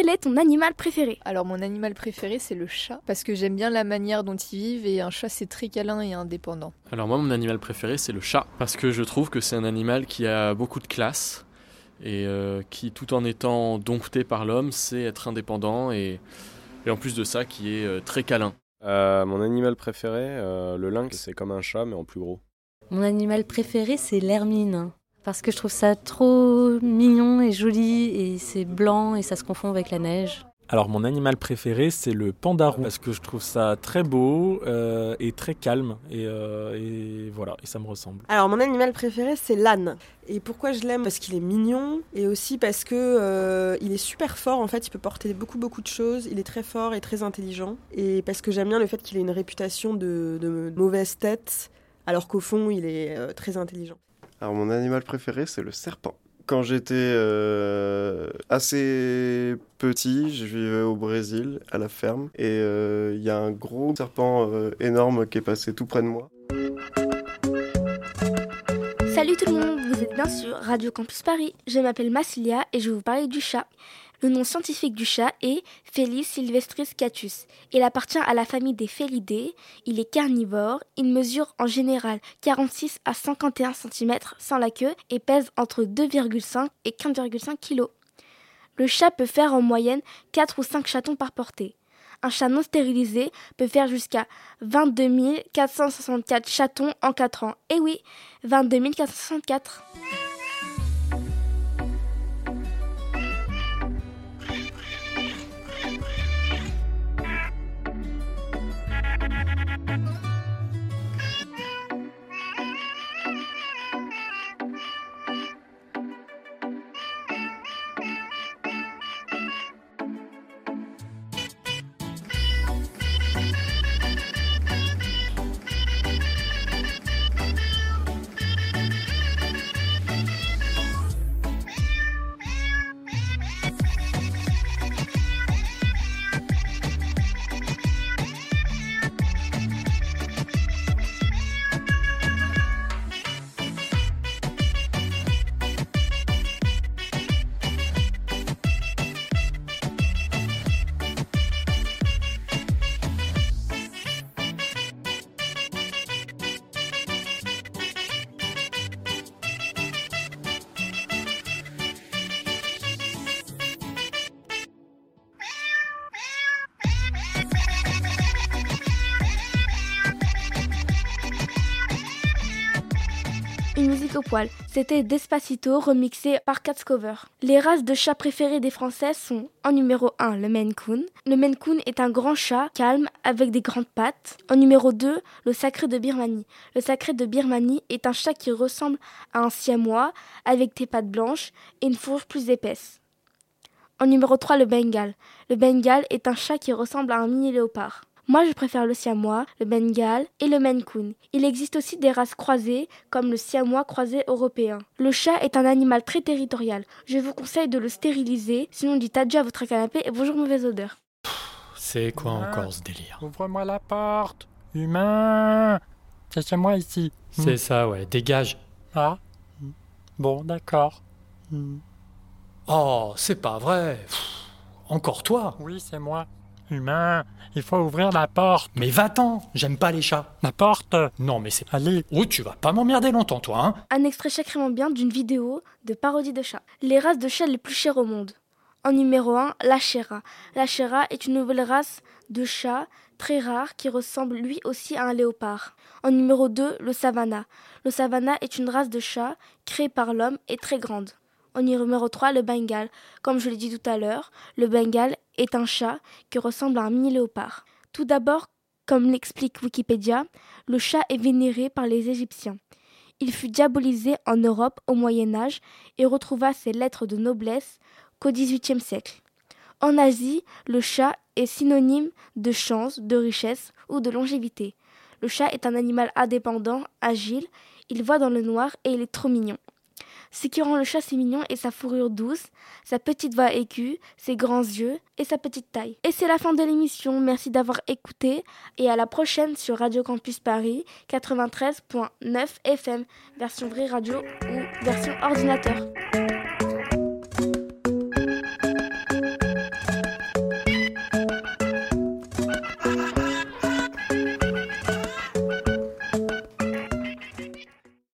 quel est ton animal préféré Alors mon animal préféré c'est le chat parce que j'aime bien la manière dont ils vivent et un chat c'est très câlin et indépendant. Alors moi mon animal préféré c'est le chat parce que je trouve que c'est un animal qui a beaucoup de classe et euh, qui tout en étant dompté par l'homme sait être indépendant et, et, en plus de ça qui est euh, très câlin. Euh, mon animal préféré, le lynx, c'est comme un chat mais en plus gros. Mon animal préféré c'est l'hermine parce que je trouve ça trop mignon et joli et c'est blanc et ça se confond avec la neige. Alors mon animal préféré c'est le pandarou parce que je trouve ça très beau euh, et très calme et, euh, et, voilà et ça me ressemble. Alors mon animal préféré c'est l'âne et pourquoi je l'aime? Parce qu'il est mignon et aussi parce que euh, il est super fort en fait il peut porter beaucoup beaucoup de choses il est très fort et très intelligent et parce que j'aime bien le fait qu'il ait une réputation de, de mauvaise tête alors qu'au fond il est très intelligent. Alors mon animal préféré c'est le serpent. Quand j'étais euh, assez petit, je vivais au Brésil, à la ferme, et euh, il y a un gros serpent euh, énorme qui est passé tout près de moi. Salut tout le monde, vous êtes bien sur Radio Campus Paris. Je m'appelle Massilia et je vais vous parler du chat. Le nom scientifique du chat est Felis sylvestris catus. Il appartient à la famille des Felidae. Il est carnivore. Il mesure en général 46 à 51 cm sans la queue et pèse entre 2,5 et 15,5 kg. Le chat peut faire en moyenne 4 ou 5 chatons par portée. Un chat non stérilisé peut faire jusqu'à 22 464 chatons en 4 ans. Et oui, 22 464. Musique au poil. C'était Despacito remixé par Cats Cover. Les races de chats préférées des Français sont en numéro 1 le Maine. Le Maine Coon est un grand chat calme avec des grandes pattes. En numéro 2 le Sacré de Birmanie. Le Sacré de Birmanie est un chat qui ressemble à un siamois avec des pattes blanches et une fourrure plus épaisse. En numéro 3 le Bengal. Le Bengal est un chat qui ressemble à un mini léopard. Moi, je préfère le siamois, le bengal et le maine coon. Il existe aussi des races croisées, comme le siamois croisé européen. Le chat est un animal très territorial. Je vous conseille de le stériliser, sinon dites adieu à votre canapé et bonjour mauvaise odeur. C'est quoi encore ce délire Ouvre-moi la porte Humain C'est chez moi ici. C'est ça, ouais, dégage. Ah Bon, d'accord. Oh, c'est pas vrai. encore toi Oui, c'est moi. Humain, il faut ouvrir la porte. Mais va-t'en, j'aime pas les chats. La porte Non, mais c'est. Allez. Oh, tu vas pas m'emmerder longtemps, toi, hein Un extrait sacrément bien d'une vidéo de parodie de chats. Les races de chats les plus chères au monde. En numéro 1, la Shera. La Shera est une nouvelle race de chat très rare qui ressemble lui aussi à un léopard. En numéro 2, le Savannah. Le Savannah est une race de chat créée par l'homme et très grande. En numéro 3, le Bengal. Comme je l'ai dit tout à l'heure, le Bengal est un chat qui ressemble à un mini léopard. Tout d'abord, comme l'explique Wikipédia, le chat est vénéré par les Égyptiens. Il fut diabolisé en Europe au Moyen Âge et retrouva ses lettres de noblesse qu'au XVIIIe siècle. En Asie, le chat est synonyme de chance, de richesse ou de longévité. Le chat est un animal indépendant, agile, il voit dans le noir et il est trop mignon. Ce qui rend le chat si mignon est sa fourrure douce, sa petite voix aiguë, ses grands yeux et sa petite taille. Et c'est la fin de l'émission. Merci d'avoir écouté et à la prochaine sur Radio Campus Paris 93.9 FM, version vraie radio ou version ordinateur.